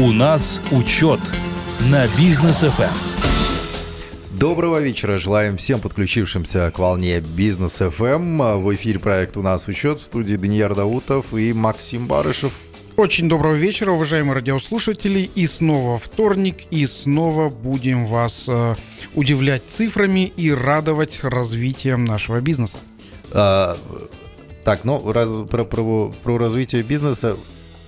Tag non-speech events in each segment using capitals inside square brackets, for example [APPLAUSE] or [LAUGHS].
У нас учет на бизнес FM. Доброго вечера. Желаем всем подключившимся к волне Бизнес FM. В эфире проект «У нас учет» в студии Данияр Даутов и Максим Барышев. Очень доброго вечера, уважаемые радиослушатели. И снова вторник, и снова будем вас э, удивлять цифрами и радовать развитием нашего бизнеса. А, так, ну, раз, про, про, про развитие бизнеса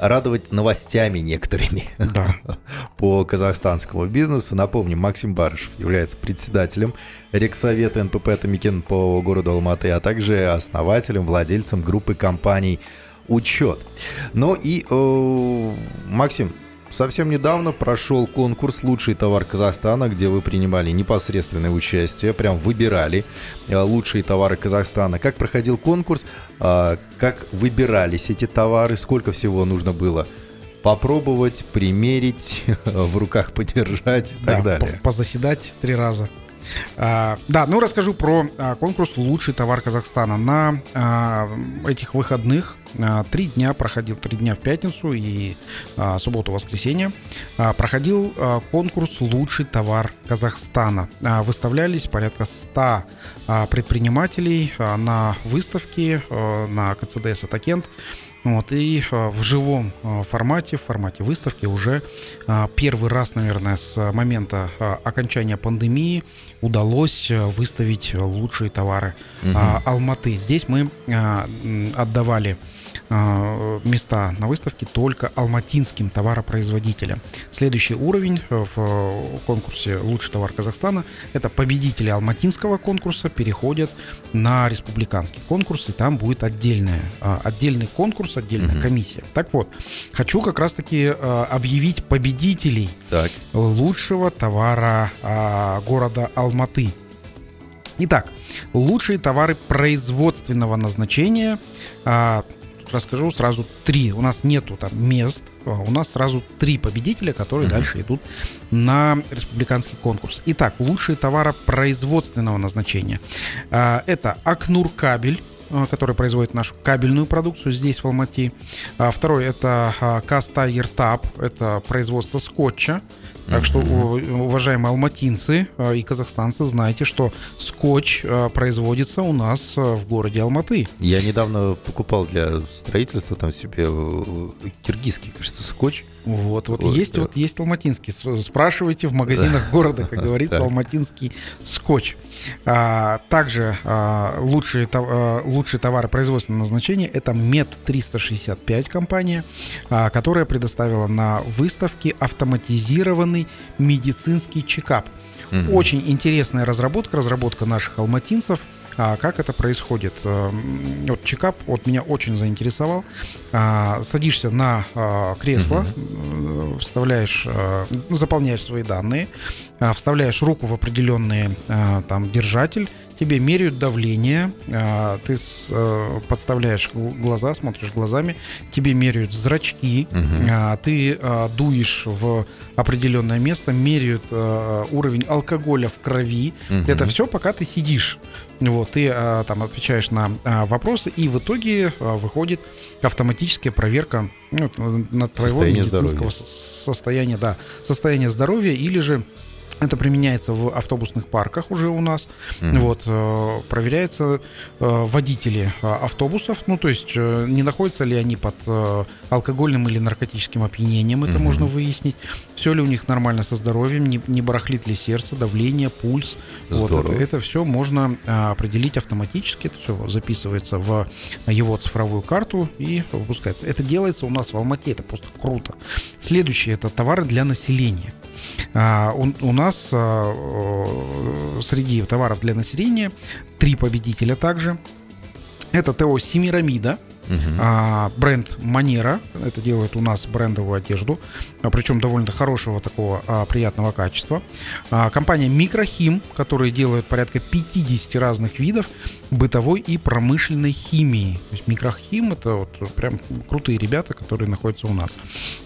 радовать новостями некоторыми да. [LAUGHS] по казахстанскому бизнесу. Напомню, Максим Барышев является председателем Рексовета НПП «Тамикен» по городу Алматы, а также основателем, владельцем группы компаний «Учет». Ну и, э, Максим, Совсем недавно прошел конкурс «Лучший товар Казахстана», где вы принимали непосредственное участие, прям выбирали э, лучшие товары Казахстана. Как проходил конкурс, а, как выбирались эти товары, сколько всего нужно было попробовать, примерить, [LAUGHS] в руках подержать и да, так далее. Позаседать три раза. А, да, ну расскажу про а, конкурс «Лучший товар Казахстана». На а, этих выходных три дня проходил, три дня в пятницу и субботу-воскресенье проходил конкурс «Лучший товар Казахстана». Выставлялись порядка 100 а, предпринимателей на выставке на КЦДС «Атакент». Вот, и а, в живом а, формате, в формате выставки уже а, первый раз, наверное, с момента окончания пандемии удалось выставить лучшие товары угу. Алматы. Здесь мы отдавали места на выставке только алматинским товаропроизводителям. Следующий уровень в конкурсе «Лучший товар Казахстана» — это победители алматинского конкурса переходят на республиканский конкурс, и там будет отдельная, а, отдельный конкурс, отдельная угу. комиссия. Так вот, хочу как раз-таки а, объявить победителей так. лучшего товара города Алматы. Итак, лучшие товары производственного назначения расскажу сразу три. У нас нету там мест, а у нас сразу три победителя, которые mm-hmm. дальше идут на республиканский конкурс. Итак, лучшие товары производственного назначения. А, это Акнур кабель а, который производит нашу кабельную продукцию здесь, в Алмате. Второй это Каста Ертап, это производство скотча. Так что, уважаемые алматинцы э, и казахстанцы, знайте, что скотч э, производится у нас э, в городе Алматы. Я недавно покупал для строительства там себе киргизский, кажется, скотч. Вот, вот, вот есть, да. вот есть алматинский. Спрашивайте в магазинах да. города, как [LAUGHS] говорится, алматинский скотч. А, также а, лучшие, а, лучшие товары производственного назначения это Мед 365 компания, а, которая предоставила на выставке автоматизированный медицинский чекап. Угу. Очень интересная разработка, разработка наших алматинцев – а как это происходит? Э, вот чекап вот меня очень заинтересовал. А, садишься на а, кресло, угу. вставляешь, э, заполняешь свои данные, а, вставляешь руку в определенный там держатель, тебе меряют давление, ты подставляешь глаза, смотришь глазами, тебе меряют зрачки, угу. ты дуешь в определенное место, меряют уровень алкоголя в крови. Угу. Это все, пока ты сидишь. Вот, ты а, там отвечаешь на а, вопросы, и в итоге а, выходит автоматическая проверка ну, на твоего состояние медицинского здоровья. состояния, да, состояния здоровья или же это применяется в автобусных парках уже у нас. Mm-hmm. Вот, э, проверяются э, водители э, автобусов, ну, то есть э, не находятся ли они под э, алкогольным или наркотическим опьянением, это mm-hmm. можно выяснить. Все ли у них нормально со здоровьем, не, не барахлит ли сердце, давление, пульс. Здорово. Вот, это, это все можно э, определить автоматически, это все записывается в его цифровую карту и выпускается. Это делается у нас в Алмате, это просто круто. Следующее это товары для населения. А, у, у нас а, среди товаров для населения три победителя также. Это ТО Семирамида, Uh-huh. А, бренд Манера, это делает у нас брендовую одежду, а, причем довольно хорошего такого а, приятного качества. А, компания Микрохим, которая делает порядка 50 разных видов бытовой и промышленной химии. То есть Микрохим это вот прям крутые ребята, которые находятся у нас.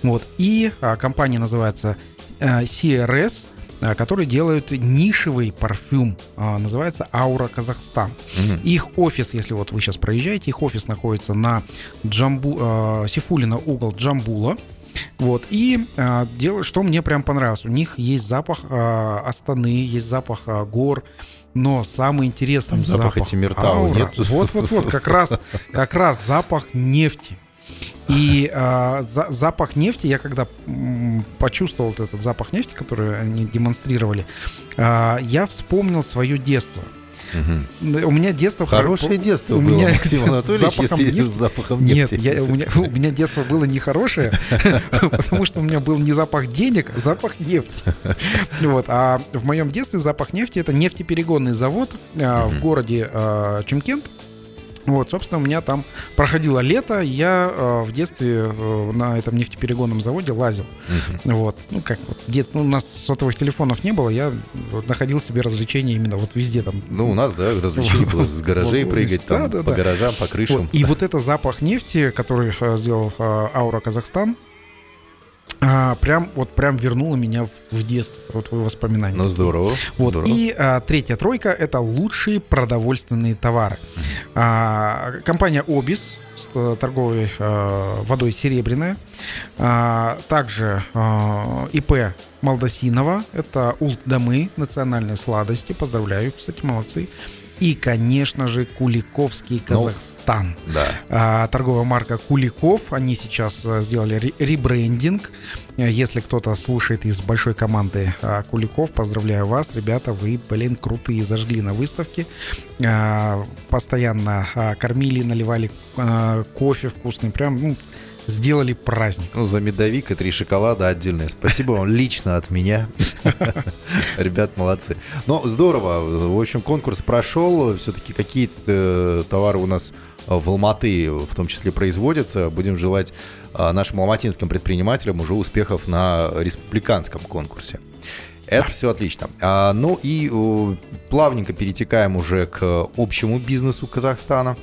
Вот. И а, компания называется CRS, э, которые делают нишевый парфюм, а, называется Аура Казахстан. Угу. Их офис, если вот вы сейчас проезжаете, их офис находится на Джамбу, э, Сифулина угол Джамбула. Вот. И а, дело, что мне прям понравилось. У них есть запах а, Астаны, есть запах а, гор. Но самый интересный Там запах, запах Тимиртау нет. Вот-вот-вот, как раз, [LAUGHS] как раз запах нефти. И э, за, запах нефти, я когда м, почувствовал вот этот запах нефти, который они демонстрировали, э, я вспомнил свое детство. Угу. У меня детство... Хорошее детство у было, меня Максим Анатольевич, если нефти. с запахом нефти. Нет, я, у, меня, у меня детство было нехорошее, [LAUGHS] потому что у меня был не запах денег, а запах нефти. [LAUGHS] Вот. А в моем детстве запах нефти — это нефтеперегонный завод а, в городе а, Чемкент. Вот, собственно, у меня там проходило лето, я э, в детстве э, на этом нефтеперегонном заводе лазил. Uh-huh. Вот, ну как вот, дет, ну, у нас сотовых телефонов не было, я вот, находил себе развлечения именно вот везде там. Ну у нас, да, развлечения было с гаражей прыгать там по гаражам, по крышам. И вот это запах нефти, который э, сделал Аура Казахстан, а, прям вот прям вернула меня в детство, вот в воспоминания. Ну здорово. Вот здорово. и а, третья тройка это лучшие продовольственные товары. А, компания Обис с торговой а, водой серебряная, а, также а, ИП Молдосинова, это Улт-Домы, национальные сладости, поздравляю, кстати, молодцы. И, конечно же, Куликовский ну, Казахстан. Ну, да. А, торговая марка Куликов. Они сейчас а, сделали ребрендинг. Если кто-то слушает из большой команды а, Куликов, поздравляю вас, ребята, вы, блин, крутые, зажгли на выставке. А, постоянно а, кормили, наливали а, кофе вкусный. Прям, ну, сделали праздник. Ну, за медовик и три шоколада отдельное. Спасибо вам лично от меня. [LAUGHS] Ребят, молодцы. Но здорово. В общем, конкурс прошел. Все-таки какие-то э, товары у нас в Алматы в том числе производятся. Будем желать э, нашим алматинским предпринимателям уже успехов на республиканском конкурсе. Это все отлично. А, ну и плавненько перетекаем уже к общему бизнесу Казахстана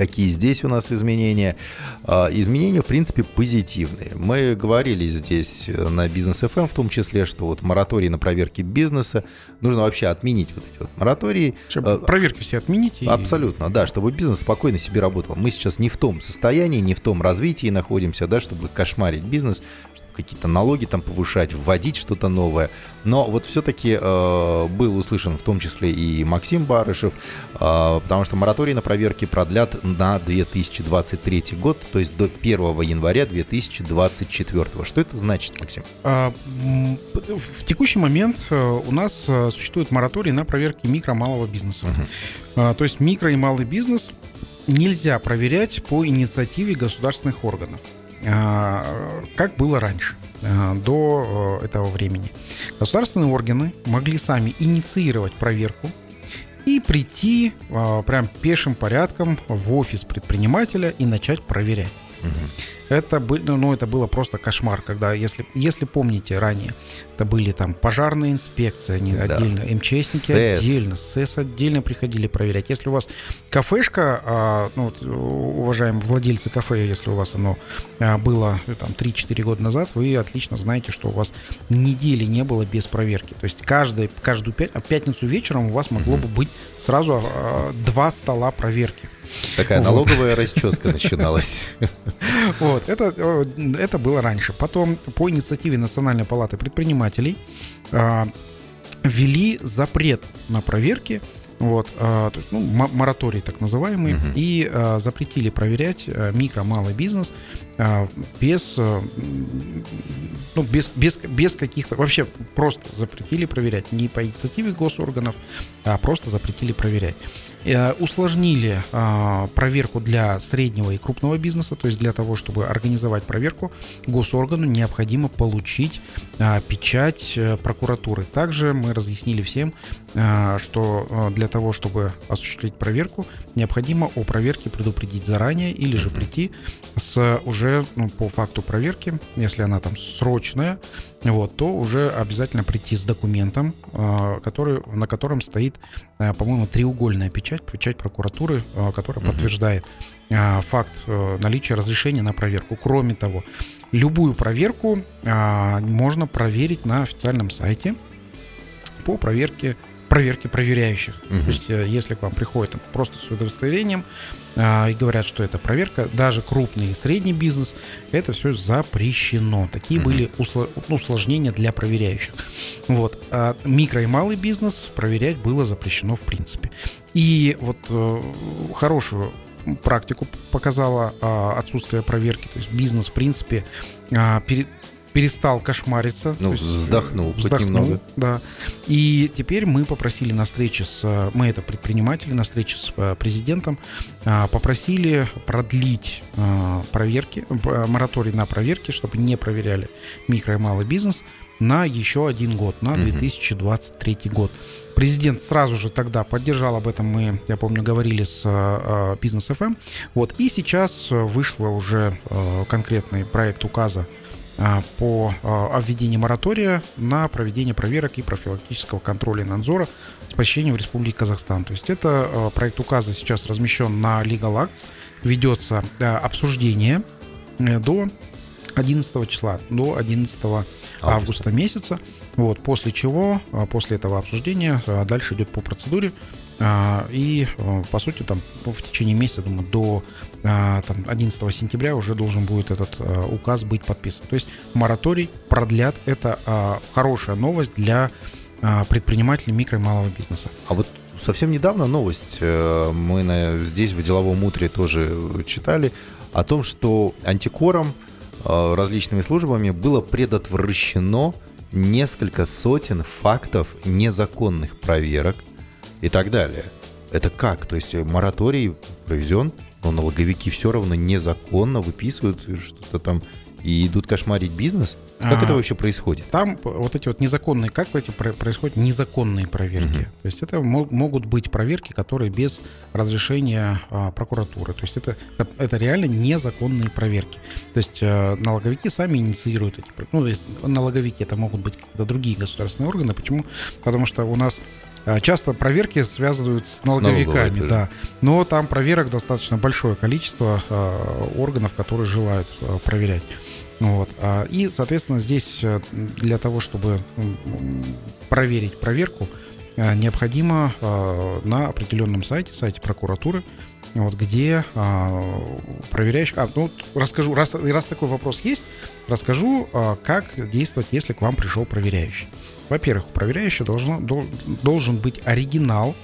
какие здесь у нас изменения. А, изменения, в принципе, позитивные. Мы говорили здесь э, на бизнес FM в том числе, что вот мораторий на проверки бизнеса нужно вообще отменить вот эти вот моратории. Чтобы э, проверки все отменить. И... Абсолютно, да, чтобы бизнес спокойно себе работал. Мы сейчас не в том состоянии, не в том развитии находимся, да, чтобы кошмарить бизнес, чтобы какие-то налоги там повышать, вводить что-то новое. Но вот все-таки э, был услышан в том числе и Максим Барышев, э, потому что мораторий на проверки продлят на 2023 год, то есть до 1 января 2024. Что это значит, Максим? А, в текущий момент э, у нас э, существует мораторий на проверки микро-малого бизнеса. Uh-huh. То есть микро и малый бизнес нельзя проверять по инициативе государственных органов, а, как было раньше до этого времени. Государственные органы могли сами инициировать проверку и прийти а, прям пешим порядком в офис предпринимателя и начать проверять. Угу. Это, ну, это было просто кошмар, когда, если, если помните ранее, это были там пожарные инспекции, они да. отдельно, МЧСники СЭС. отдельно, СЭС отдельно приходили проверять. Если у вас кафешка, а, ну, уважаемые владельцы кафе, если у вас оно а, было там 3-4 года назад, вы отлично знаете, что у вас недели не было без проверки. То есть каждый, каждую пятницу вечером у вас могло бы быть сразу а, два стола проверки. Такая налоговая расческа начиналась. [LAUGHS] Вот, это, э, это было раньше. Потом по инициативе Национальной палаты предпринимателей а, ввели запрет на проверки вот, а, ну, мораторий так называемый, uh-huh. и а, запретили проверять а, микро, малый бизнес без, а, ну, без, без, без каких-то, вообще просто запретили проверять, не по инициативе госорганов, а просто запретили проверять. Э, усложнили а, проверку для среднего и крупного бизнеса, то есть для того, чтобы организовать проверку, госоргану необходимо получить а, печать э, прокуратуры. Также мы разъяснили всем, а, что для того, чтобы осуществить проверку, необходимо о проверке предупредить заранее или же прийти с уже ну, по факту проверки, если она там срочная, вот, то уже обязательно прийти с документом, который, на котором стоит, по-моему, треугольная печать печать, прокуратуры, э, которая угу. подтверждает э, факт э, наличия разрешения на проверку. Кроме того, любую проверку можно проверить на официальном сайте по проверке проверки проверяющих. Угу. То есть, если к вам приходит просто с удостоверением и говорят, что это проверка, даже крупный и средний бизнес, это все запрещено. Такие угу. были усложнения для проверяющих. Вот. А микро и малый бизнес проверять было запрещено в принципе. И вот э, хорошую практику показала а, отсутствие проверки. То есть бизнес, в принципе, а, перед, перестал кошмариться. Ну, есть, вздохнул, вздохнул немного. Да. И теперь мы попросили на встрече с, мы это предприниматели, на встрече с э, президентом, а, попросили продлить а, проверки, мораторий на проверки, чтобы не проверяли микро и малый бизнес на еще один год, на 2023 год. Президент сразу же тогда поддержал, об этом мы, я помню, говорили с э, Бизнес ФМ. Эм. Вот, и сейчас вышло уже э, конкретный проект указа э, по обведению моратория на проведение проверок и профилактического контроля и надзора с посещением в Республике Казахстан. То есть это проект указа сейчас размещен на Legal Acts, ведется обсуждение до 11 числа, до 11 августа, августа месяца. Вот, после чего, а, после этого обсуждения, а, дальше идет по процедуре. А, и, по сути, там в течение месяца, думаю, до там, 11 сентября уже должен будет этот указ быть подписан. То есть мораторий продлят. Это хорошая новость для предпринимателей микро и малого бизнеса. А вот совсем недавно новость э, мы на, здесь в деловом утре тоже читали о том, что антикором различными службами было предотвращено несколько сотен фактов незаконных проверок и так далее. Это как? То есть мораторий проведен, но налоговики все равно незаконно выписывают что-то там и идут кошмарить бизнес? Как а, это вообще происходит? Там вот эти вот незаконные, как эти происходят незаконные проверки? Угу. То есть это могут быть проверки, которые без разрешения а, прокуратуры. То есть это, это, это реально незаконные проверки. То есть а, налоговики сами инициируют эти Ну, то есть налоговики это могут быть какие-то другие государственные органы. Почему? Потому что у нас Часто проверки связывают с налоговиками, с да. Но там проверок достаточно большое количество э, органов, которые желают э, проверять. Вот. А, и, соответственно, здесь э, для того, чтобы проверить проверку, э, необходимо на определенном сайте, сайте прокуратуры, вот, где а, проверяющий... А, ну, расскажу, раз, раз такой вопрос есть, расскажу, а, как действовать, если к вам пришел проверяющий. Во-первых, у проверяющего должно, должен быть оригинал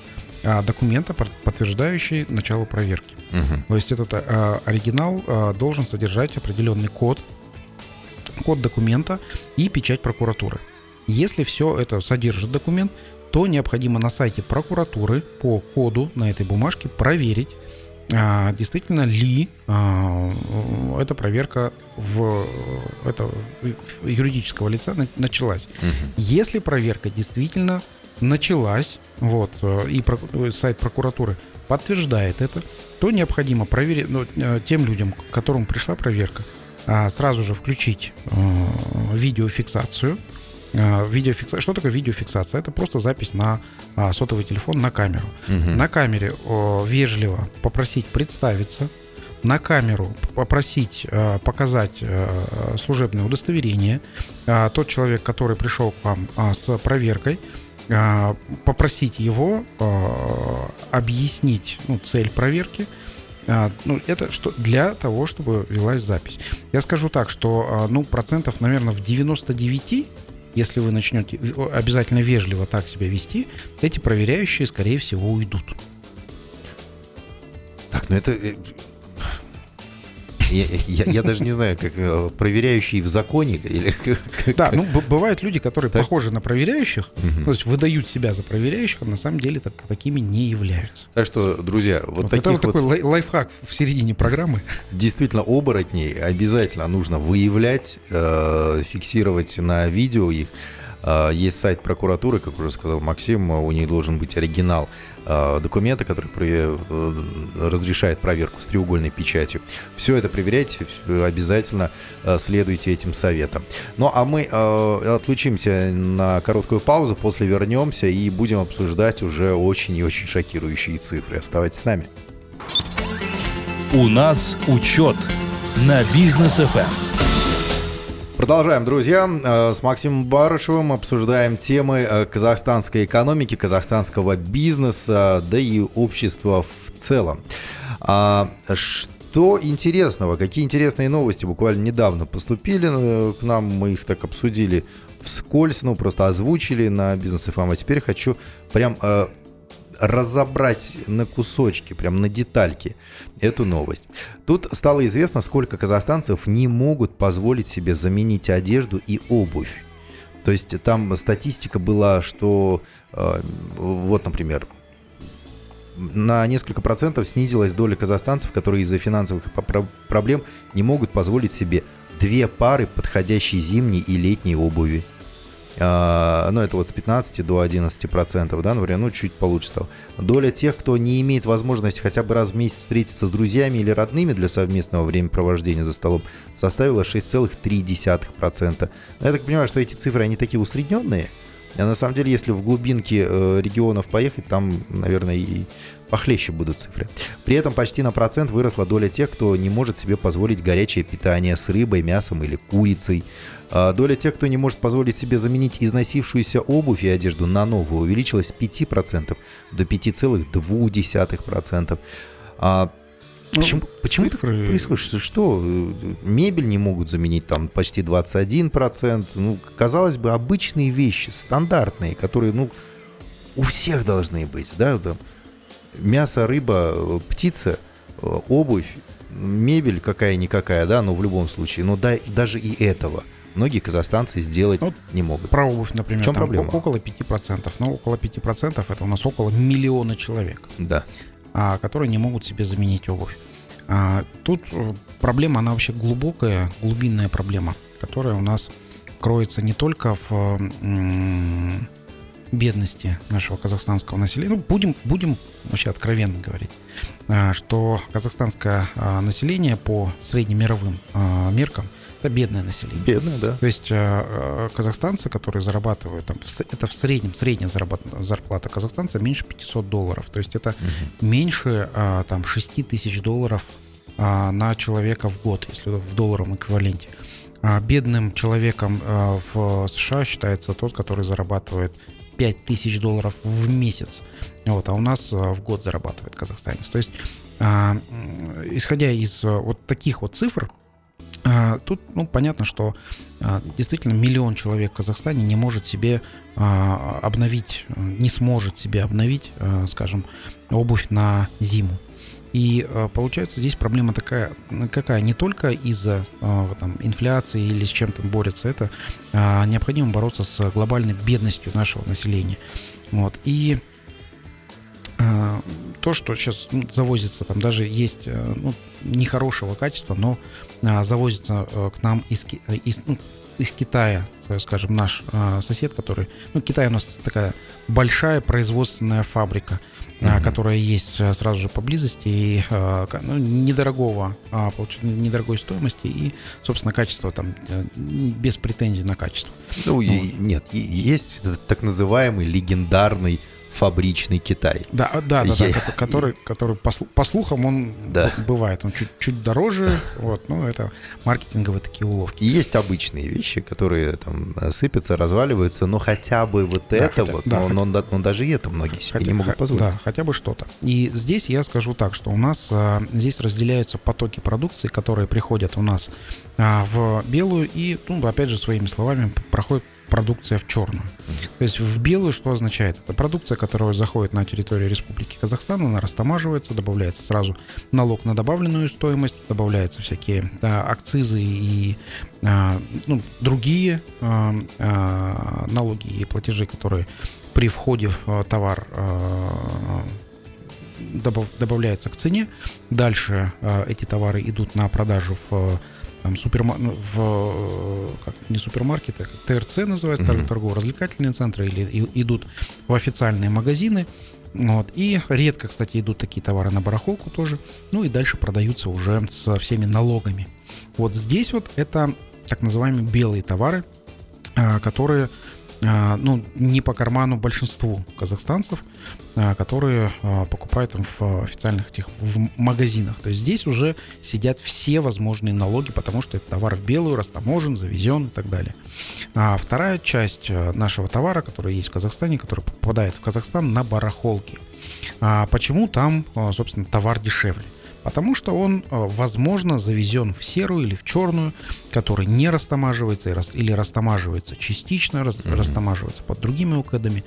а, документа, подтверждающий начало проверки. Угу. То есть этот а, оригинал а, должен содержать определенный код, код документа и печать прокуратуры. Если все это содержит документ, то необходимо на сайте прокуратуры по коду на этой бумажке проверить, действительно ли а, эта проверка в это юридического лица началась. Угу. Если проверка действительно началась, вот, и сайт прокуратуры подтверждает это, то необходимо проверить, ну, э, тем людям, к которым пришла проверка, а, сразу же включить э, видеофиксацию. Э, видеофикса... Что такое видеофиксация? Это просто запись на а, сотовый телефон на камеру. Угу. На камере вежливо попросить представиться, на камеру попросить э, показать служебное удостоверение. Тот человек, который пришел к вам а, с проверкой, попросить его объяснить ну, цель проверки, ну, это что для того, чтобы велась запись. Я скажу так, что, ну, процентов, наверное, в 99 если вы начнете обязательно вежливо так себя вести, эти проверяющие, скорее всего, уйдут. Так, ну это э, я, я, я даже не знаю, как э, проверяющий в законе или [LAUGHS] Да, ну бывают люди, которые так? похожи на проверяющих, угу. то есть выдают себя за проверяющих, а на самом деле так, такими не являются. Так что, друзья, вот, вот таких это вот такой лайфхак в середине программы. Действительно, оборотней обязательно нужно выявлять, э, фиксировать на видео их. А, есть сайт прокуратуры, как уже сказал Максим, у них должен быть оригинал а, документа, который э, разрешает проверку с треугольной печатью. Все это проверяйте, обязательно а, следуйте этим советам. Ну а мы отлучимся на короткую паузу, после вернемся и будем обсуждать уже очень и очень шокирующие цифры. Оставайтесь с нами. У нас учет на бизнес FM. Продолжаем, друзья. Э, с Максимом Барышевым обсуждаем темы э, казахстанской экономики, казахстанского бизнеса, да и общества в целом. А, что интересного, какие интересные новости буквально недавно поступили э, к нам, мы их так обсудили вскользь, ну просто озвучили на бизнес FM, а теперь хочу прям разобрать на кусочки, прям на детальки эту новость. Тут стало известно, сколько казахстанцев не могут позволить себе заменить одежду и обувь. То есть там статистика была, что э, вот, например, на несколько процентов снизилась доля казахстанцев, которые из-за финансовых проблем не могут позволить себе две пары подходящей зимней и летней обуви. А, ну, это вот с 15 до 11 процентов, да, например, ну, чуть получше стало. Доля тех, кто не имеет возможности хотя бы раз в месяц встретиться с друзьями или родными для совместного времяпровождения за столом, составила 6,3%. Я так понимаю, что эти цифры, они такие усредненные, а на самом деле, если в глубинке э, регионов поехать, там, наверное, и похлеще будут цифры. При этом почти на процент выросла доля тех, кто не может себе позволить горячее питание с рыбой, мясом или курицей. А доля тех, кто не может позволить себе заменить износившуюся обувь и одежду на новую, увеличилась с 5% до 5,2%. А Почему, ну, почему цифры... это происходит? Что, мебель не могут заменить там почти 21%? Ну, казалось бы, обычные вещи, стандартные, которые, ну, у всех должны быть, да, там, мясо, рыба, птица, обувь, мебель какая-никакая, да, но в любом случае, но да, даже и этого многие казахстанцы сделать вот не могут. Про обувь, например, в чем проблема? около 5%. Но около 5% это у нас около миллиона человек. Да. А, которые не могут себе заменить обувь. А, тут э, проблема, она вообще глубокая, глубинная проблема, которая у нас кроется не только в бедности нашего казахстанского населения. Ну, будем, будем вообще откровенно говорить, а, что казахстанское а, население по среднемировым меркам это бедное население. Бедное, да. То есть казахстанцы, которые зарабатывают, там, это в среднем, средняя зарплата казахстанца меньше 500 долларов. То есть это угу. меньше там, 6 тысяч долларов на человека в год, если в долларовом эквиваленте. Бедным человеком в США считается тот, который зарабатывает 5 тысяч долларов в месяц. Вот, а у нас а, в год зарабатывает казахстанец. То есть, а, исходя из а, вот таких вот цифр, Тут, ну, понятно, что действительно миллион человек в Казахстане не может себе обновить, не сможет себе обновить, скажем, обувь на зиму. И э, получается здесь проблема такая, какая не только из-за э, там, инфляции или с чем-то борется, это а, необходимо бороться с глобальной бедностью нашего населения. Вот. И э, то, что сейчас завозится, там даже есть ну, нехорошего качества, но а, завозится к нам из, из, ну, из Китая, скажем, наш сосед, который... Ну, Китай у нас такая большая производственная фабрика mm-hmm. которая есть э, сразу же поблизости, и э, ну, недорогого, а, недорогой стоимости, и, собственно, качество там э, без претензий на качество. Ну, вот. нет, есть так называемый легендарный фабричный Китай. Да, да, да, Я... да который, который по, по слухам он да. бывает, он чуть, чуть дороже, [LAUGHS] вот, ну это маркетинговые такие уловки. Есть обычные вещи, которые там сыпятся, разваливаются, но хотя бы вот да, это хотя, вот, да, но, хотя... но, но даже это многие себе хотя, не могут позволить. Да, хотя бы что-то. И здесь я скажу так, что у нас а, здесь разделяются потоки продукции, которые приходят у нас а, в белую и, ну, опять же, своими словами, проходят продукция в черную. То есть в белую что означает? Это продукция, которая заходит на территорию Республики Казахстан, она растамаживается, добавляется сразу налог на добавленную стоимость, добавляются всякие да, акцизы и а, ну, другие а, а, налоги и платежи, которые при входе в а, товар а, добавляются к цене. Дальше а, эти товары идут на продажу в там супермар... Ну, в как, не супермаркеты, а ТРЦ называется, mm-hmm. торгово-развлекательные центры, или и, идут в официальные магазины. Вот. И редко, кстати, идут такие товары на барахолку тоже. Ну и дальше продаются уже со всеми налогами. Вот здесь вот это так называемые белые товары, а, которые ну, не по карману большинству казахстанцев, а, которые а, покупают им в официальных этих в магазинах. То есть здесь уже сидят все возможные налоги, потому что это товар в белую, растаможен, завезен и так далее. А вторая часть нашего товара, который есть в Казахстане, который попадает в Казахстан на барахолке. А почему там, собственно, товар дешевле? Потому что он, э, возможно, завезен в серую или в черную, который не растамаживается или растамаживается частично, mm-hmm. растамаживается под другими укэдами.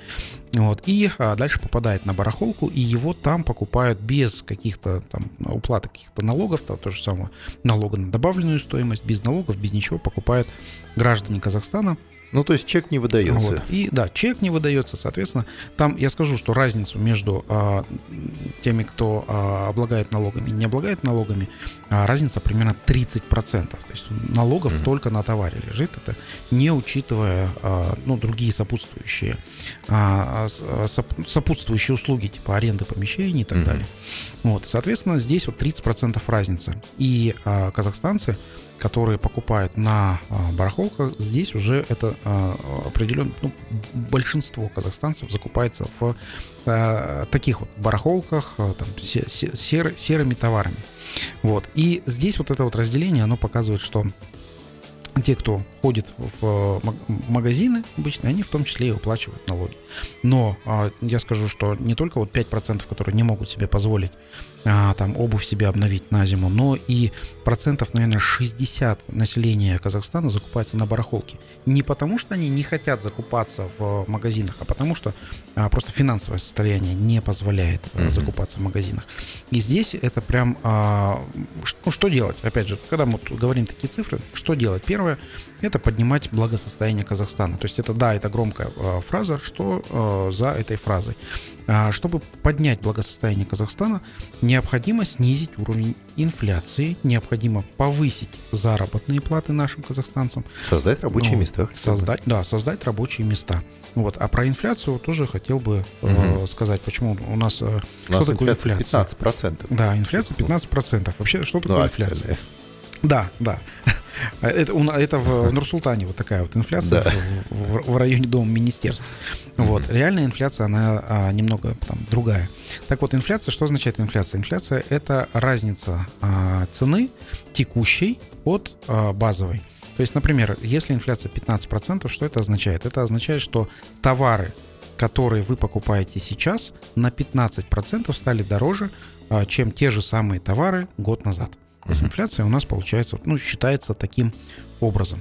Вот, и а, дальше попадает на барахолку, и его там покупают без каких-то там уплаты каких-то налогов, то, то же самое налога на добавленную стоимость, без налогов, без ничего покупают граждане Казахстана ну, то есть чек не выдается. Вот. И да, чек не выдается, соответственно, там я скажу, что разницу между а, теми, кто а, облагает налогами и не облагает налогами, а, разница примерно 30%. То есть налогов mm-hmm. только на товаре лежит, это не учитывая а, ну, другие сопутствующие, а, а соп, сопутствующие услуги, типа аренды помещений и так mm-hmm. далее. Вот, соответственно, здесь вот 30% разница. И а, казахстанцы которые покупают на а, барахолках, здесь уже это а, определенно, ну, большинство казахстанцев закупается в а, таких вот барахолках, там, сер, серыми товарами. Вот. И здесь вот это вот разделение, оно показывает, что те, кто ходит в магазины обычно, они в том числе и уплачивают налоги. Но я скажу, что не только вот 5%, которые не могут себе позволить а, там обувь себе обновить на зиму, но и процентов, наверное, 60 населения Казахстана закупается на барахолке. Не потому, что они не хотят закупаться в магазинах, а потому что а, просто финансовое состояние не позволяет mm-hmm. закупаться в магазинах. И здесь это прям... А, ну, что делать? Опять же, когда мы говорим такие цифры, что делать? Первое, это поднимать благосостояние Казахстана. То есть это, да, это громкая а, фраза, что а, за этой фразой? А, чтобы поднять благосостояние Казахстана, необходимо снизить уровень инфляции, необходимо повысить заработные платы нашим казахстанцам. Создать рабочие ну, места. Создать, да, создать рабочие места. Вот. А про инфляцию тоже хотел бы угу. э, сказать, почему у нас... Э, у что нас такое инфляция? 15%. Да, инфляция 15%. Вообще, что такое ну, инфляция? Да, да. [LAUGHS] Это, это в Нур-Султане вот такая вот инфляция да. в, в, в районе дома министерств. Mm-hmm. Вот. Реальная инфляция, она а, немного там другая. Так вот, инфляция, что означает инфляция? Инфляция – это разница а, цены текущей от а, базовой. То есть, например, если инфляция 15%, что это означает? Это означает, что товары, которые вы покупаете сейчас, на 15% стали дороже, а, чем те же самые товары год назад. То есть инфляция у нас получается, ну, считается таким образом.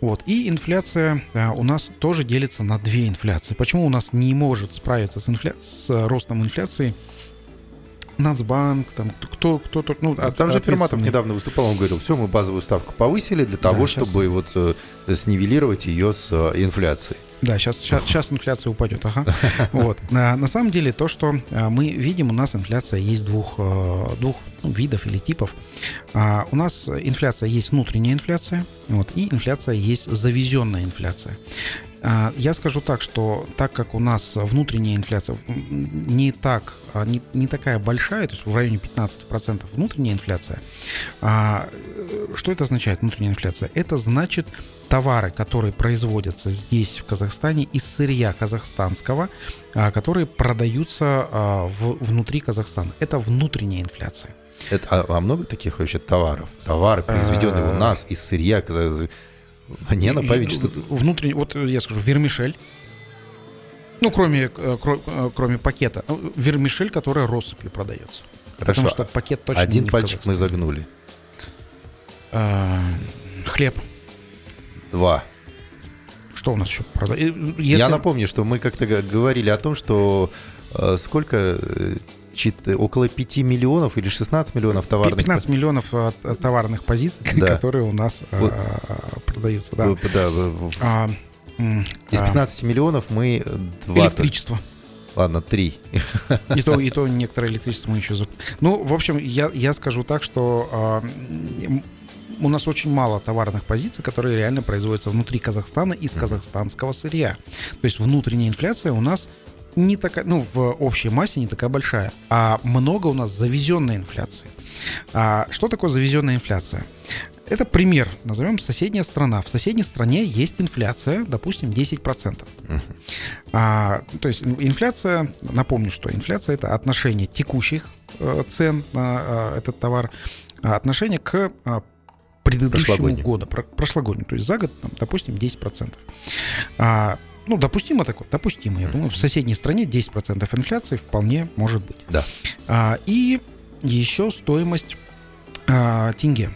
Вот. И инфляция а, у нас тоже делится на две инфляции. Почему у нас не может справиться с, инфля... с ростом инфляции Нацбанк, там кто, кто, кто ну, от, там же Ферматов недавно выступал, он говорил, все, мы базовую ставку повысили для того, да, чтобы сейчас... вот э, снивелировать ее с э, инфляцией. Да, сейчас, сейчас, сейчас инфляция упадет, ага. [LAUGHS] Вот. На, на самом деле то, что а, мы видим, у нас инфляция есть двух, э, двух ну, видов или типов. А, у нас инфляция есть внутренняя инфляция, вот, и инфляция есть завезенная инфляция. А, я скажу так, что так как у нас внутренняя инфляция не так, не, не такая большая, то есть в районе 15% внутренняя инфляция, а, что это означает внутренняя инфляция? Это значит товары, которые производятся здесь, в Казахстане, из сырья казахстанского, а, которые продаются а, внутри Казахстана. Это внутренняя инфляция. Это, а, а много таких вообще товаров? Товары, произведенные у а. нас из сырья Мне на память что Внутренний, вот я скажу, вермишель. Ну, кроме, э, э, кроме пакета. Ну, вермишель, которая россыпью продается. Хорошо. Потому что пакет точно Один пальчик мы загнули. Хлеб. Два. Что у нас еще продается? Если... Я напомню, что мы как-то говорили о том, что э, сколько э, около 5 миллионов или 16 миллионов товарных... 15 миллионов э, товарных позиций, [LAUGHS] да. которые у нас вот. продаются. Да. да. А, Из 15 а, миллионов мы... 2 электричество. Ладно, три. И то, и [LAUGHS] то некоторое электричество мы еще... Ну, в общем, я, я скажу так, что у нас очень мало товарных позиций, которые реально производятся внутри Казахстана из казахстанского сырья. То есть внутренняя инфляция у нас не такая, ну, в общей массе не такая большая, а много у нас завезенной инфляции. А что такое завезенная инфляция? это пример, назовем соседняя страна. В соседней стране есть инфляция, допустим, 10%. Uh-huh. А, то есть инфляция, напомню, что инфляция это отношение текущих э, цен на э, этот товар, а отношение к э, предыдущему году, про, прошлогоднему. То есть за год, там, допустим, 10%. А, ну, допустимо такое, допустимо. Я думаю, в соседней стране 10% инфляции вполне может быть. Да. А, и еще стоимость а, тенге.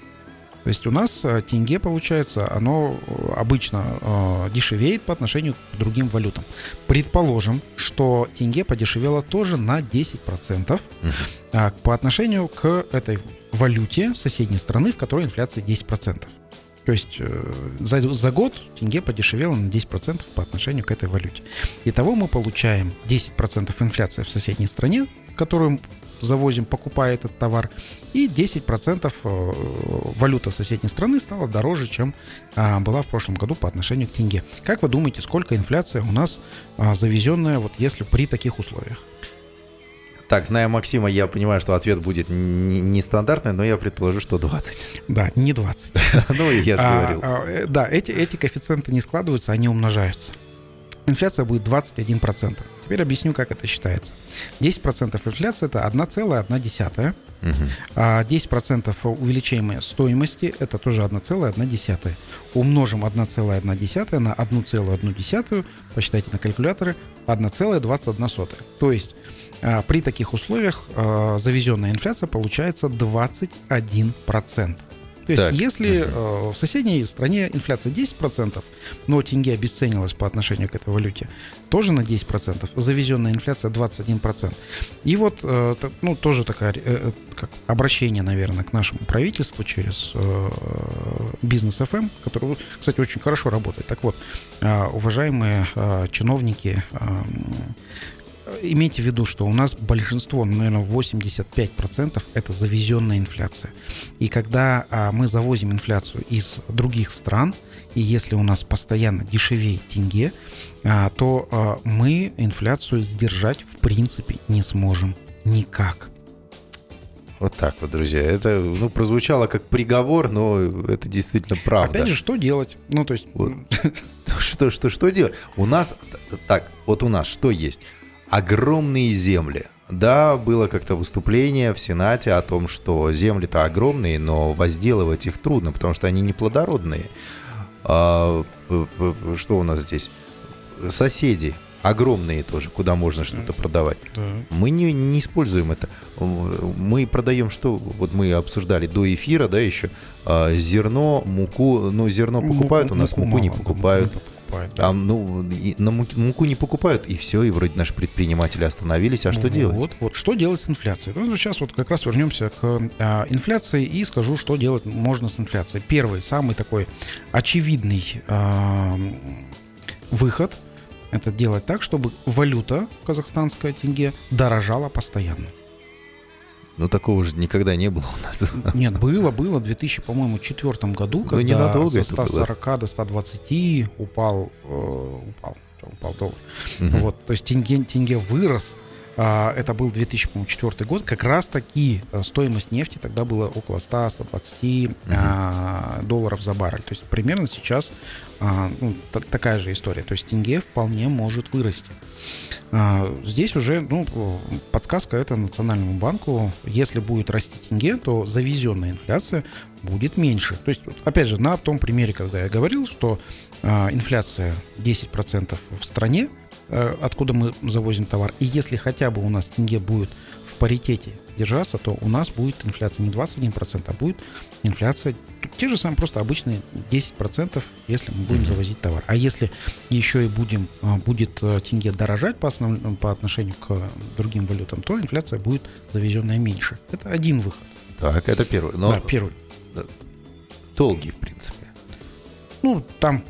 То есть у нас а, тенге, получается, оно э, обычно э, дешевеет по отношению к другим валютам. Предположим, что тенге подешевело тоже на 10% uh-huh. э, по отношению к этой валюте соседней страны, в которой инфляция 10%. То есть э, за, за год тенге подешевело на 10% по отношению к этой валюте. Итого мы получаем 10% инфляция в соседней стране, которую завозим, покупая этот товар, и 10% э, валюта соседней страны стала дороже, чем а, была в прошлом году по отношению к тенге. Как вы думаете, сколько инфляция у нас а, завезенная, вот если при таких условиях? Так, зная Максима, я понимаю, что ответ будет нестандартный, но я предположу, что 20. Да, не 20. [LAUGHS] Ну, я же а, говорил. Э, да, эти, коэффициенты не складываются, они умножаются. Инфляция будет 21%. Теперь объясню, как это считается. 10% инфляции – это 1,1. Угу. А 10% увеличения стоимости – это тоже 1,1. Умножим 1,1 на 1,1, посчитайте на калькуляторе, 1,21. То есть а, при таких условиях а, завезенная инфляция получается 21%. То есть, так. если э, в соседней стране инфляция 10%, но тенге обесценилась по отношению к этой валюте, тоже на 10%, завезенная инфляция 21%. И вот, э, ну, тоже такое э, э, как обращение, наверное, к нашему правительству через э, бизнес FM, эм, который, кстати, очень хорошо работает. Так вот, э, уважаемые э, чиновники, э, имейте в виду, что у нас большинство, ну, наверное, 85% это завезенная инфляция. И когда а, мы завозим инфляцию из других стран, и если у нас постоянно дешевее тенге, а, то а, мы инфляцию сдержать в принципе не сможем никак. Вот так вот, друзья. Это, ну, прозвучало как приговор, но это действительно правда. Опять же, что делать? Ну, то есть... Вот. [LAUGHS] Что, что, что делать? У нас, так, вот у нас что есть? Огромные земли. Да, было как-то выступление в Сенате о том, что земли-то огромные, но возделывать их трудно, потому что они неплодородные. А, что у нас здесь? Соседи огромные тоже, куда можно что-то продавать. Да. Мы не, не используем это. Мы продаем что? Вот мы обсуждали до эфира, да, еще а, зерно, муку. Ну, зерно покупают, муку, у нас муку, муку не покупают. Муку покупают. Да. А, ну, и, на муку, муку не покупают, и все, и вроде наши предприниматели остановились. А что вот, делать? Вот, вот, что делать с инфляцией? Ну, сейчас вот как раз вернемся к а, инфляции и скажу, что делать можно с инфляцией. Первый, самый такой очевидный а, выход – это делать так, чтобы валюта казахстанская тенге дорожала постоянно. Ну, такого же никогда не было у нас. Нет, было, было в 2000, по-моему, четвертом году, когда ненадолго со 140 было. до 120 упал, э, упал, упал доллар. Угу. Вот, то есть тенге, тенге вырос, это был 2004 год, как раз таки э, стоимость нефти тогда была около 100-120 угу. А, долларов за баррель. То есть примерно сейчас а, ну, такая же история. То есть тенге вполне может вырасти. Здесь уже ну, подсказка это Национальному банку. Если будет расти тенге, то завезенная инфляция будет меньше. То есть, опять же, на том примере, когда я говорил, что инфляция 10% в стране, откуда мы завозим товар. И если хотя бы у нас тенге будет в паритете держаться, то у нас будет инфляция не 21%, а будет инфляция те же самые, просто обычные 10%, если мы будем завозить товар. А если еще и будем, а, будет э, тенге дорожать по, основ... по отношению к другим валютам, то инфляция будет завезенная меньше. Это один выход. Так, это первый. Но... Да, первый. Долгий, в принципе. Ну, там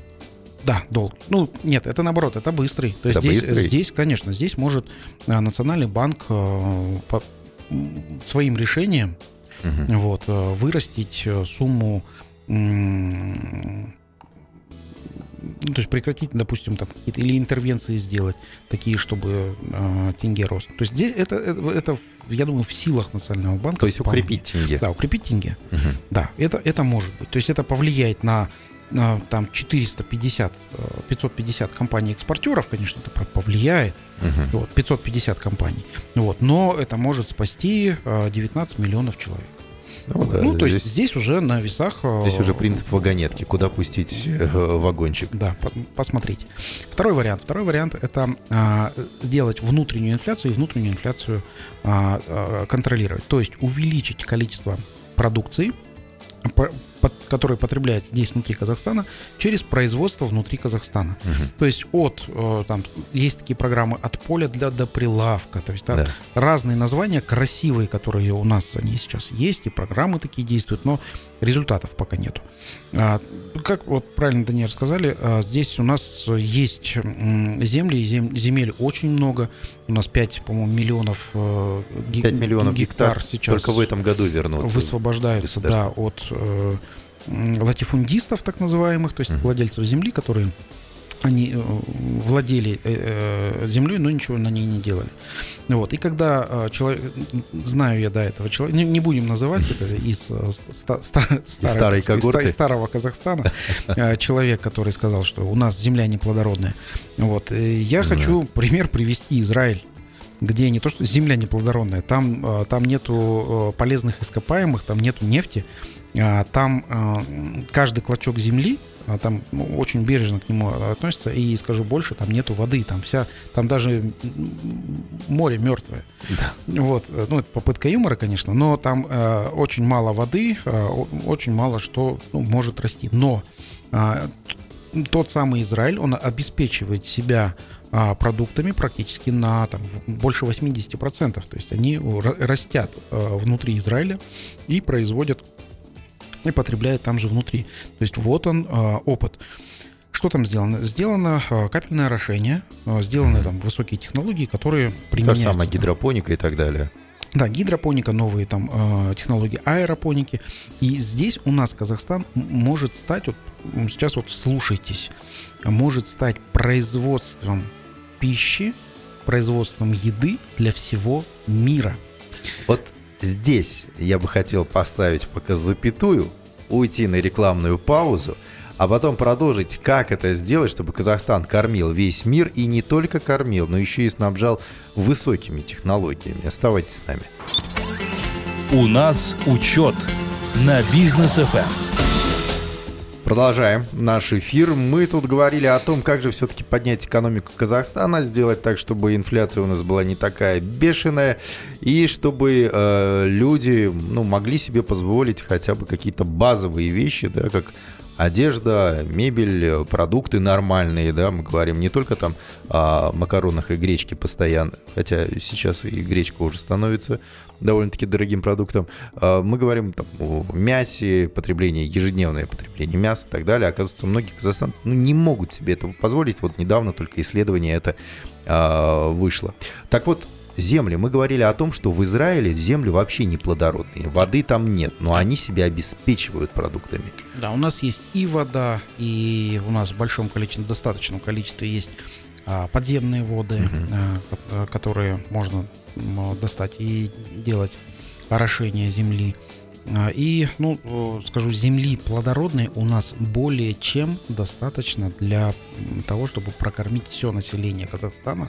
да, долг. Ну, нет, это наоборот, это быстрый. То есть здесь, быстрый. здесь, конечно, здесь может а, Национальный банк а, по своим решением угу. вот, а, вырастить сумму ну, то есть прекратить, допустим, там какие-то или интервенции сделать, такие, чтобы э, тенге рос. То есть здесь это, это, это, я думаю, в силах Национального банка. То есть вполне. укрепить тенге. Да, укрепить тенге. Угу. Да, это, это может быть. То есть это повлияет на там 450, 550 э, компаний-экспортеров, конечно, это повлияет, угу. вот, 550 компаний, вот, но это может спасти 19 э, миллионов человек. Ну, да, ну то здесь, есть здесь уже на весах... Э, здесь уже принцип вагонетки, куда пустить вагончик. Да, посмотрите. Второй вариант. Второй вариант – это а, сделать внутреннюю инфляцию и внутреннюю инфляцию а, а, контролировать. То есть увеличить количество продукции, который потребляется здесь внутри Казахстана, через производство внутри Казахстана. Угу. То есть от, э, там, есть такие программы от поля для до прилавка, то есть да, да. разные названия красивые, которые у нас они сейчас есть, и программы такие действуют, но результатов пока нету. А, как вот правильно Даниэль сказали, а, здесь у нас есть земли, и зем, земель очень много. У нас 5, по-моему, миллионов, 5 э, миллионов гектар, гектар сейчас только в этом году вернут. Высвобождаются, да, от э, латифундистов, так называемых, то есть mm-hmm. владельцев земли, которые они э, владели э, э, землей, но ничего на ней не делали. Вот. И когда человек, знаю я до этого человека, не, не будем называть это [LAUGHS] из, ста, ста, старой, из, старой из, старого Казахстана, человек, который сказал, что у нас земля неплодородная. Вот. Я хочу пример привести Израиль где не то, что земля неплодородная, там, там нету полезных ископаемых, там нету нефти, там каждый клочок земли а там ну, очень бережно к нему относятся. И скажу больше, там нету воды, там вся, там даже море мертвое. Да. Вот, ну это попытка юмора, конечно, но там э, очень мало воды, э, очень мало что ну, может расти. Но э, тот самый Израиль, он обеспечивает себя а, продуктами практически на там, больше 80%. То есть они растят а, внутри Израиля и производят и потребляет там же внутри. То есть вот он э, опыт. Что там сделано? Сделано э, капельное орошение, э, сделаны там высокие технологии, которые применяются. Та самая гидропоника и так далее. Да, гидропоника, новые там э, технологии аэропоники. И здесь у нас Казахстан может стать, вот сейчас вот слушайтесь, может стать производством пищи, производством еды для всего мира. Вот Здесь я бы хотел поставить пока запятую, уйти на рекламную паузу, а потом продолжить, как это сделать, чтобы Казахстан кормил весь мир и не только кормил, но еще и снабжал высокими технологиями. Оставайтесь с нами. У нас учет на бизнес FM. Продолжаем наш эфир. Мы тут говорили о том, как же все-таки поднять экономику Казахстана, сделать так, чтобы инфляция у нас была не такая бешеная, и чтобы э, люди ну, могли себе позволить хотя бы какие-то базовые вещи, да, как одежда, мебель, продукты нормальные, да, мы говорим не только там о макаронах и гречке постоянно, хотя сейчас и гречка уже становится довольно-таки дорогим продуктом. А, мы говорим там, о мясе, потреблении, ежедневное потребление мяса и так далее. Оказывается, многие казахстанцы ну, не могут себе этого позволить. Вот недавно только исследование это а, вышло. Так вот, земли. Мы говорили о том, что в Израиле земли вообще не плодородные. Воды там нет, но они себя обеспечивают продуктами. Да, у нас есть и вода, и у нас в большом количестве, достаточном количестве есть подземные воды, угу. которые можно достать и делать орошение земли. А, и, ну, скажу, земли плодородной у нас более чем достаточно для того, чтобы прокормить все население Казахстана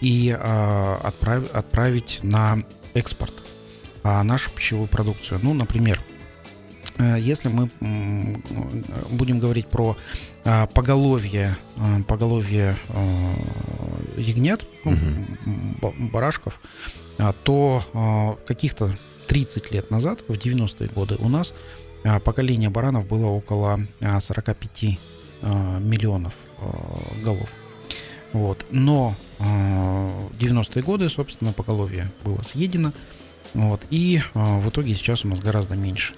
и э, отправ, отправить на экспорт э, нашу пищевую продукцию. Ну, например, э, если мы э, будем говорить про э, поголовье, э, поголовье э, ягнят, угу. барашков, э, то э, каких-то 30 лет назад, в 90-е годы, у нас а, поколение баранов было около 45 а, а, миллионов голов. Вот. Но в 90-е годы, собственно, поголовье было съедено. Вот. И в итоге сейчас у нас гораздо меньше.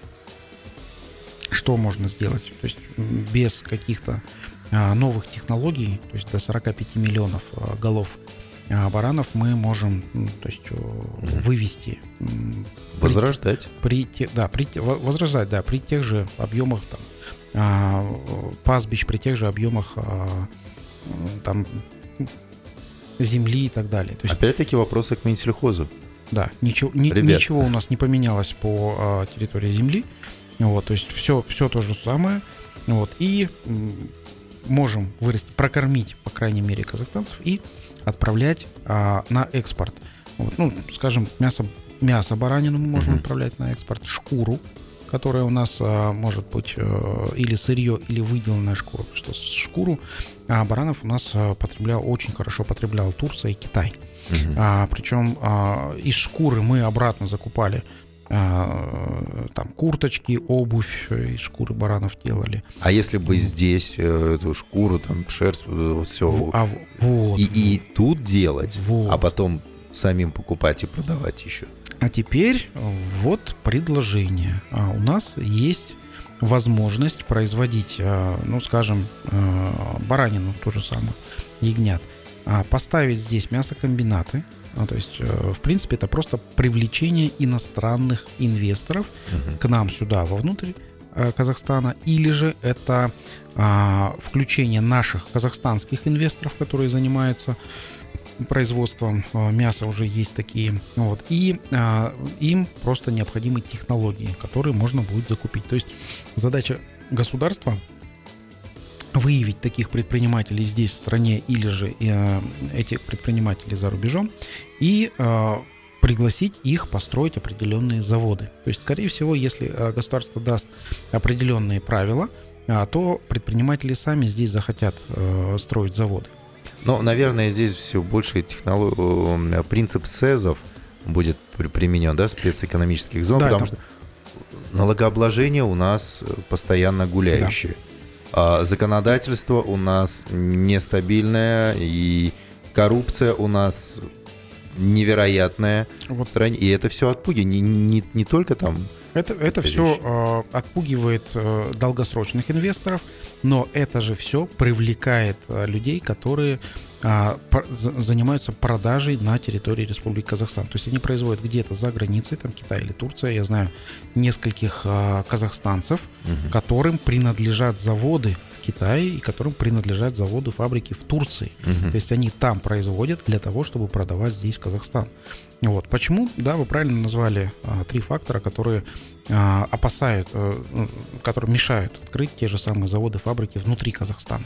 Что можно сделать? То есть без каких-то новых технологий, то есть до 45 миллионов голов а баранов мы можем, то есть вывести. Возрождать. При, при, да, при, возрождать, да, при тех же объемах там, а, пастбищ, при тех же объемах там земли и так далее. То есть, Опять-таки вопросы к Минсельхозу. Да, ничего, ни, ничего у нас не поменялось по а, территории земли. Вот, то есть все, все то же самое. Вот, и можем вырасти, прокормить, по крайней мере, казахстанцев и отправлять а, на экспорт. Вот, ну, скажем, мясо, мясо баранину мы можем mm-hmm. отправлять на экспорт, шкуру, которая у нас а, может быть а, или сырье, или выделанная шкура. Что шкуру а, баранов у нас а, потреблял очень хорошо потреблял Турция и Китай. Uh-huh. А, причем а, из шкуры мы обратно закупали там курточки, обувь э, из шкуры баранов делали. А если бы здесь э, эту шкуру, там шерсть, вот все, в, а, вот, и, и тут делать, вот. а потом самим покупать и продавать еще. А теперь вот предложение. А, у нас есть возможность производить, а, ну, скажем, баранину, то же самое, ягнят, поставить здесь мясокомбинаты, ну, то есть, э, в принципе, это просто привлечение иностранных инвесторов угу. к нам сюда, вовнутрь э, Казахстана, или же это а, включение наших казахстанских инвесторов, которые занимаются производством а, мяса уже есть такие, вот, и а, им просто необходимы технологии, которые можно будет закупить. То есть задача государства выявить таких предпринимателей здесь, в стране, или же э, этих предпринимателей за рубежом, и э, пригласить их построить определенные заводы. То есть, скорее всего, если э, государство даст определенные правила, э, то предприниматели сами здесь захотят э, строить заводы. Но, наверное, здесь все больше технолог... Э, принцип СЭЗов будет применен, да, спецэкономических зон, да, потому это... что налогообложение у нас постоянно гуляющее. Да. А законодательство у нас нестабильное, и коррупция у нас невероятная вот. в стране. И это все отпуги. Не, не, не только там это, это все э, отпугивает э, долгосрочных инвесторов, но это же все привлекает э, людей, которые а, занимаются продажей на территории Республики Казахстан. То есть они производят где-то за границей, там Китай или Турция, я знаю нескольких а, казахстанцев, угу. которым принадлежат заводы Китае и которым принадлежат заводы, фабрики в Турции. Угу. То есть они там производят для того, чтобы продавать здесь в Казахстан. Вот. Почему? Да, вы правильно назвали а, три фактора, которые а, опасают, а, которые мешают открыть те же самые заводы, фабрики внутри Казахстана.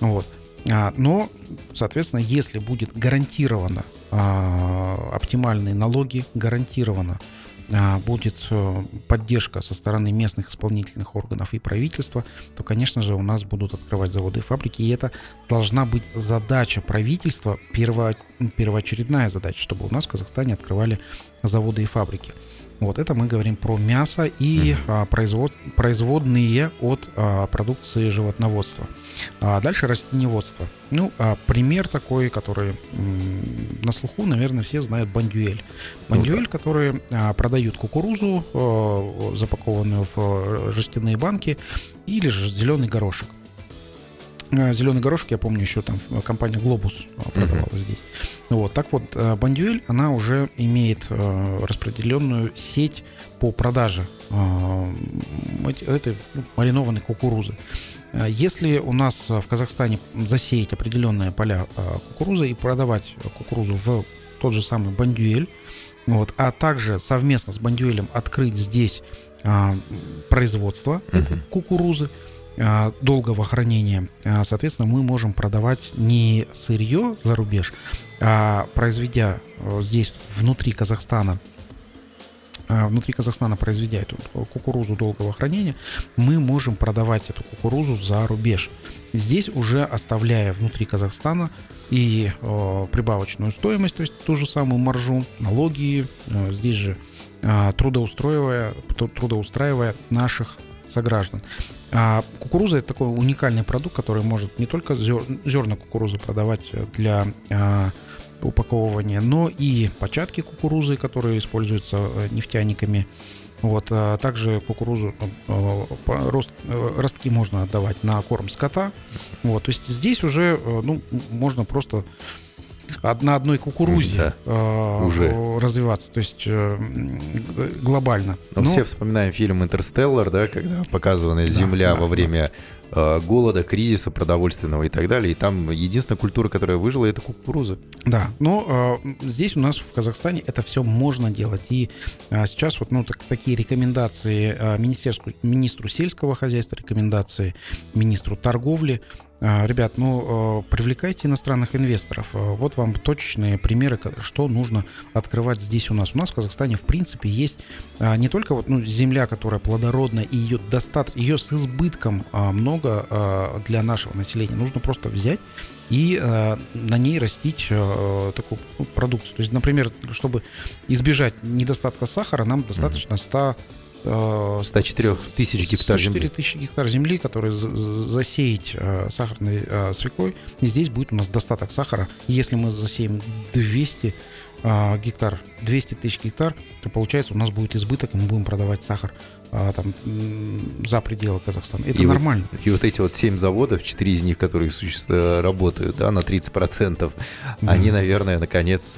Вот. А, но, соответственно, если будет гарантировано а, оптимальные налоги, гарантированно будет э, поддержка со стороны местных исполнительных органов и правительства, то, конечно же, у нас будут открывать заводы и фабрики, и это должна быть задача правительства, перво, первоочередная задача, чтобы у нас в Казахстане открывали заводы и фабрики. Вот это мы говорим про мясо и а, производ, производные от а, продукции животноводства. А дальше растениеводство. Ну, а, пример такой, который на слуху, наверное, все знают бандюэль. Бандюэль, ну, да. которые а, продают кукурузу, а, запакованную в а, жестяные банки, или же зеленый горошек. А, зеленый горошек, я помню, еще там компания Globus продавала uh-huh. здесь. Вот, так вот, э, Бандюэль, она уже имеет э, распределенную сеть по продаже э, этой ну, маринованной кукурузы. Если у нас в Казахстане засеять определенные поля кукурузы и продавать кукурузу в тот же самый Бандюэль, вот, а также совместно с Бандюэлем открыть здесь а, производство uh-huh. кукурузы, а, долгого хранения, а, соответственно, мы можем продавать не сырье за рубеж, а произведя э, здесь внутри Казахстана внутри Казахстана произведя эту кукурузу долгого хранения, мы можем продавать эту кукурузу за рубеж. Здесь уже оставляя внутри Казахстана и э, прибавочную стоимость, то есть ту же самую маржу, налоги, э, здесь же э, трудоустраивая, трудоустраивая наших сограждан. А кукуруза это такой уникальный продукт, который может не только зер, зерна кукурузы продавать для а, упаковывания, но и початки кукурузы, которые используются э, нефтяниками. Вот, а также кукурузу, э, рост, э, ростки можно отдавать на корм скота. Вот, то есть здесь уже ну, можно просто на одной кукурузе да. уже развиваться, то есть глобально. Но, Но все вспоминаем фильм «Интерстеллар», да, когда показана Земля да, во время Э, голода, кризиса продовольственного и так далее. И там единственная культура, которая выжила, это кукуруза. Да, но э, здесь у нас в Казахстане это все можно делать. И э, сейчас вот ну, так, такие рекомендации э, министерству, министру сельского хозяйства, рекомендации министру торговли, ребят, ну, э, привлекайте иностранных инвесторов. Э, вот вам точечные примеры, что нужно открывать здесь у нас. У нас в Казахстане, в принципе, есть а, не только вот, ну, земля, которая плодородная, и ее достаточно, ее с избытком а, много для нашего населения. Нужно просто взять и на ней растить такую ну, продукцию. То есть, например, чтобы избежать недостатка сахара, нам достаточно 100 104 э, тысяч гектар 104 земли. тысячи гектар земли, которые засеять э, сахарной э, свеклой. И здесь будет у нас достаток сахара. Если мы засеем 200 гектар, 200 тысяч гектар, то получается у нас будет избыток, и мы будем продавать сахар там за пределы Казахстана. Это и нормально. Вот, и вот эти вот 7 заводов, 4 из них, которые работают да, на 30%, да. они, наверное, наконец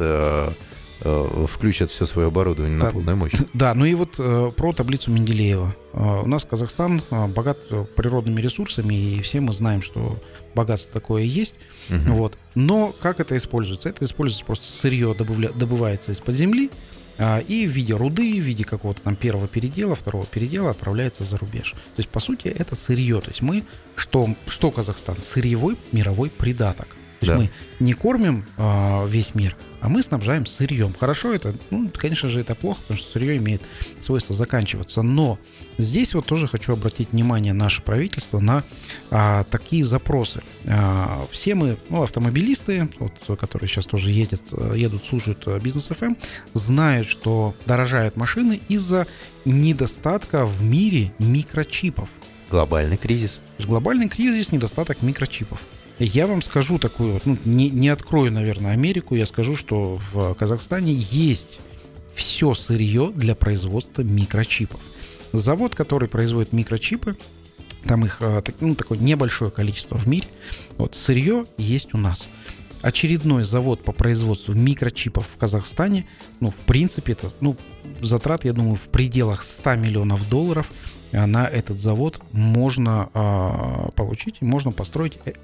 включат все свое оборудование да, на полную мощь. [LAUGHS] Да, ну и вот э, про таблицу Менделеева. Э, у нас Казахстан э, богат природными ресурсами, и все мы знаем, что богатство такое есть. Угу. Вот. Но как это используется? Это используется просто сырье добавля, добывается из-под земли, э, и в виде руды, в виде какого-то там первого передела, второго передела отправляется за рубеж. То есть, по сути, это сырье. То есть мы, что, что Казахстан? Сырьевой мировой придаток. То есть да. мы не кормим э, весь мир, а мы снабжаем сырьем. Хорошо это? Ну, конечно же, это плохо, потому что сырье имеет свойство заканчиваться. Но здесь вот тоже хочу обратить внимание наше правительство на а, такие запросы. А, все мы, ну, автомобилисты, вот, которые сейчас тоже едят, едут, слушают бизнес FM, эм, знают, что дорожают машины из-за недостатка в мире микрочипов. Глобальный кризис. Глобальный кризис, недостаток микрочипов. Я вам скажу такую, ну, не, не открою, наверное, Америку, я скажу, что в Казахстане есть все сырье для производства микрочипов. Завод, который производит микрочипы, там их а, ну, такое небольшое количество в мире. Вот сырье есть у нас. Очередной завод по производству микрочипов в Казахстане, ну, в принципе, это, ну, затрат, я думаю, в пределах 100 миллионов долларов на этот завод можно э, получить можно построить э,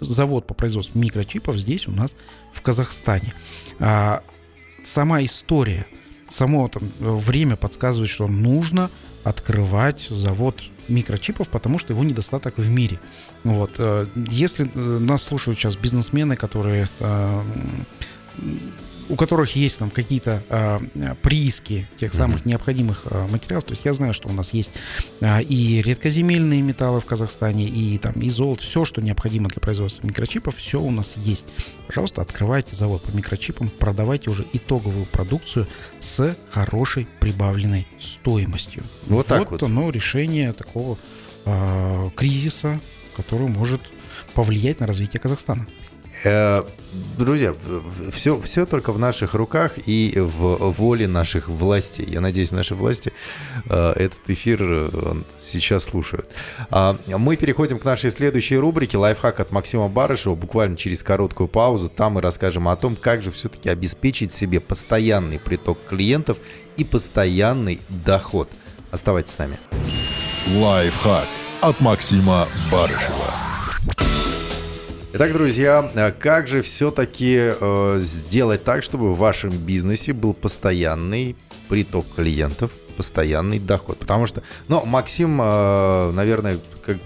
завод по производству микрочипов здесь у нас в Казахстане. А, сама история, само там время подсказывает, что нужно открывать завод микрочипов, потому что его недостаток в мире. Вот. Э, если э, нас слушают сейчас бизнесмены, которые э, у которых есть там какие-то э, прииски тех самых mm-hmm. необходимых э, материалов. То есть я знаю, что у нас есть э, и редкоземельные металлы в Казахстане, и там и золото, все, что необходимо для производства микрочипов, все у нас есть. Пожалуйста, открывайте завод по микрочипам, продавайте уже итоговую продукцию с хорошей прибавленной стоимостью. Вот, вот так вот. оно решение такого э, кризиса, который может повлиять на развитие Казахстана. Э, друзья, все, все только в наших руках и в воле наших властей. Я надеюсь, наши власти э, этот эфир э, сейчас слушают. А, мы переходим к нашей следующей рубрике «Лайфхак от Максима Барышева». Буквально через короткую паузу. Там мы расскажем о том, как же все-таки обеспечить себе постоянный приток клиентов и постоянный доход. Оставайтесь с нами. Лайфхак от Максима Барышева. Итак, друзья, э, как же все-таки э, сделать так, чтобы в вашем бизнесе был постоянный приток клиентов, постоянный доход? Потому что, ну, Максим, э, наверное, как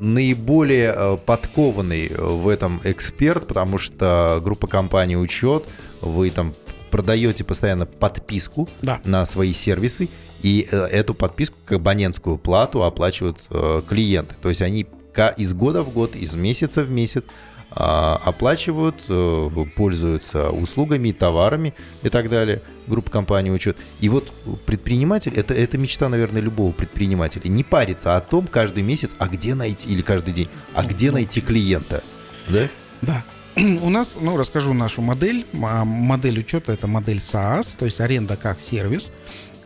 наиболее э, подкованный в этом эксперт, потому что группа компаний «Учет», вы там продаете постоянно подписку да. на свои сервисы, и э, эту подписку, как абонентскую плату, оплачивают э, клиенты. То есть они из года в год, из месяца в месяц а, оплачивают, э, пользуются услугами, товарами и так далее. Группа компаний учет. И вот предприниматель, это, это мечта, наверное, любого предпринимателя, не париться о том каждый месяц, а где найти, или каждый день, а где найти клиента. Да? Да. [CLEARS THROAT] У нас, ну, расскажу нашу модель. Модель учета – это модель SaaS, то есть аренда как сервис.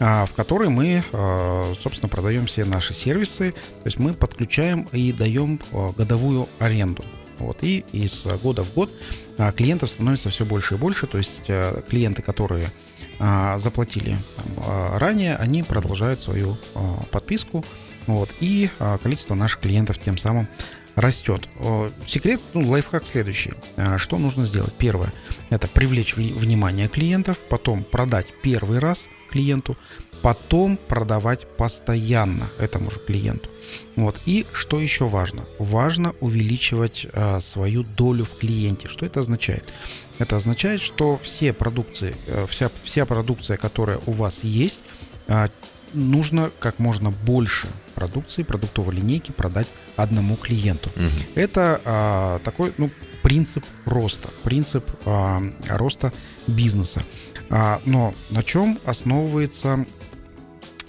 А, в которой мы, а, собственно, продаем все наши сервисы. То есть мы подключаем и даем а, годовую аренду. Вот, и из года в год клиентов становится все больше и больше. То есть клиенты, которые заплатили ранее, они продолжают свою подписку. Вот, и количество наших клиентов тем самым растет. Секрет, ну, лайфхак следующий. А, что нужно сделать? Первое – это привлечь внимание клиентов, потом продать первый раз клиенту, потом продавать постоянно этому же клиенту. Вот. И что еще важно? Важно увеличивать а, свою долю в клиенте. Что это означает? Это означает, что все продукции, а, вся, вся продукция, которая у вас есть, а, нужно как можно больше продукции, продуктовой линейки продать одному клиенту. Угу. Это а, такой ну, принцип роста, принцип а, роста бизнеса. А, но на чем основывается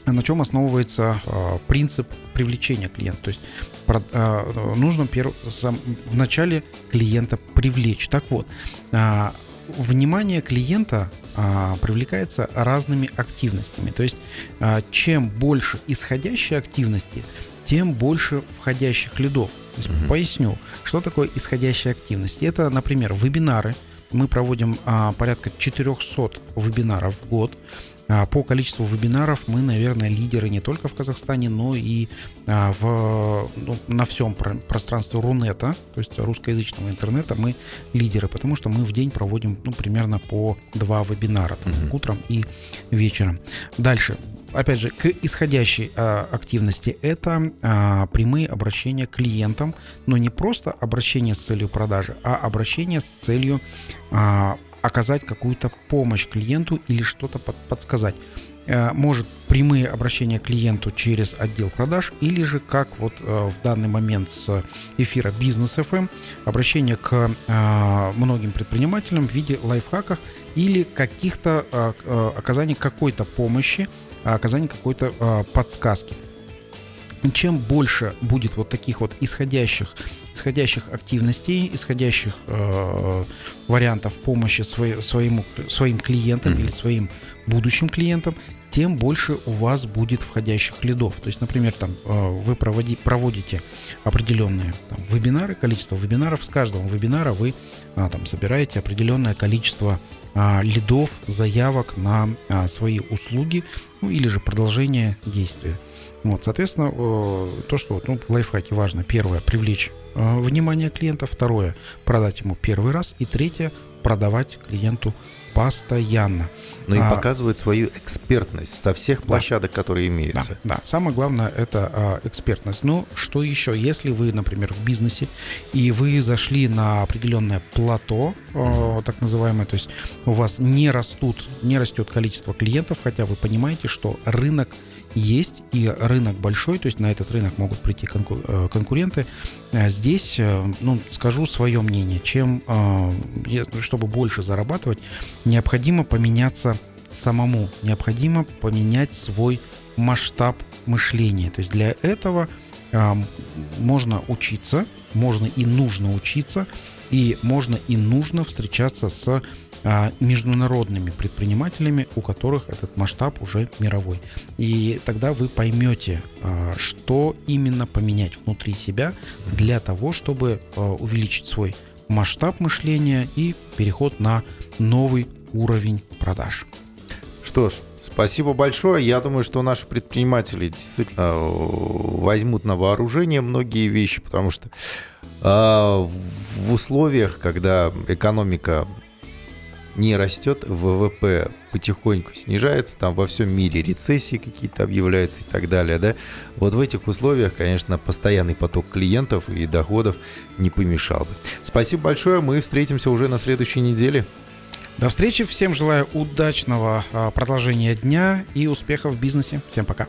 на чем основывается э, принцип привлечения клиента. То есть про, э, нужно перв, сам, в начале клиента привлечь. Так вот, э, внимание клиента а, привлекается разными активностями. То есть а, чем больше исходящей активности, тем больше входящих лидов. То есть, угу. Поясню, что такое исходящая активность. Это, например, вебинары. Мы проводим а, порядка 400 вебинаров в год. А, по количеству вебинаров мы, наверное, лидеры не только в Казахстане, но и а, в, ну, на всем пространстве Рунета, то есть русскоязычного интернета, мы лидеры, потому что мы в день проводим ну, примерно по два вебинара, там, uh-huh. утром и вечером. Дальше. Опять же, к исходящей а, активности это а, прямые обращения к клиентам, но не просто обращение с целью продажи, а обращение с целью а, оказать какую-то помощь клиенту или что-то под, подсказать. Э, может прямые обращения к клиенту через отдел продаж или же как вот э, в данный момент с эфира Бизнес FM обращение к э, многим предпринимателям в виде лайфхаков или каких-то оказания какой-то помощи, оказания какой-то подсказки чем больше будет вот таких вот исходящих, исходящих активностей, исходящих э, вариантов помощи свой, своему, своим клиентам mm-hmm. или своим будущим клиентам, тем больше у вас будет входящих лидов. То есть, например, там э, вы проводи, проводите определенные там, вебинары, количество вебинаров, с каждого вебинара вы а, там собираете определенное количество а, лидов, заявок на а, свои услуги, ну или же продолжение действия. Вот, соответственно, то, что ну, в лайфхаке важно, первое, привлечь э, внимание клиента, второе, продать ему первый раз, и третье, продавать клиенту постоянно. Ну и а, показывает свою экспертность со всех площадок, да, которые имеются. Да, да, самое главное это а, экспертность. Ну, что еще, если вы, например, в бизнесе, и вы зашли на определенное плато, а, так называемое, то есть у вас не растут, не растет количество клиентов, хотя вы понимаете, что рынок есть, и рынок большой, то есть на этот рынок могут прийти э, конкуренты. А здесь, э, ну, скажу свое мнение, чем, э, чтобы больше зарабатывать, необходимо поменяться самому, необходимо поменять свой масштаб мышления. То есть для этого можно учиться, можно и нужно учиться, и можно и нужно встречаться с международными предпринимателями, у которых этот масштаб уже мировой. И тогда вы поймете, а, что именно поменять внутри себя для того, чтобы а, увеличить свой масштаб мышления и переход на новый уровень продаж. Что ж, спасибо большое. Я думаю, что наши предприниматели действительно возьмут на вооружение многие вещи, потому что э, в условиях, когда экономика не растет, ВВП потихоньку снижается, там во всем мире рецессии какие-то объявляются и так далее, да, вот в этих условиях, конечно, постоянный поток клиентов и доходов не помешал бы. Спасибо большое, мы встретимся уже на следующей неделе. До встречи, всем желаю удачного а, продолжения дня и успехов в бизнесе. Всем пока.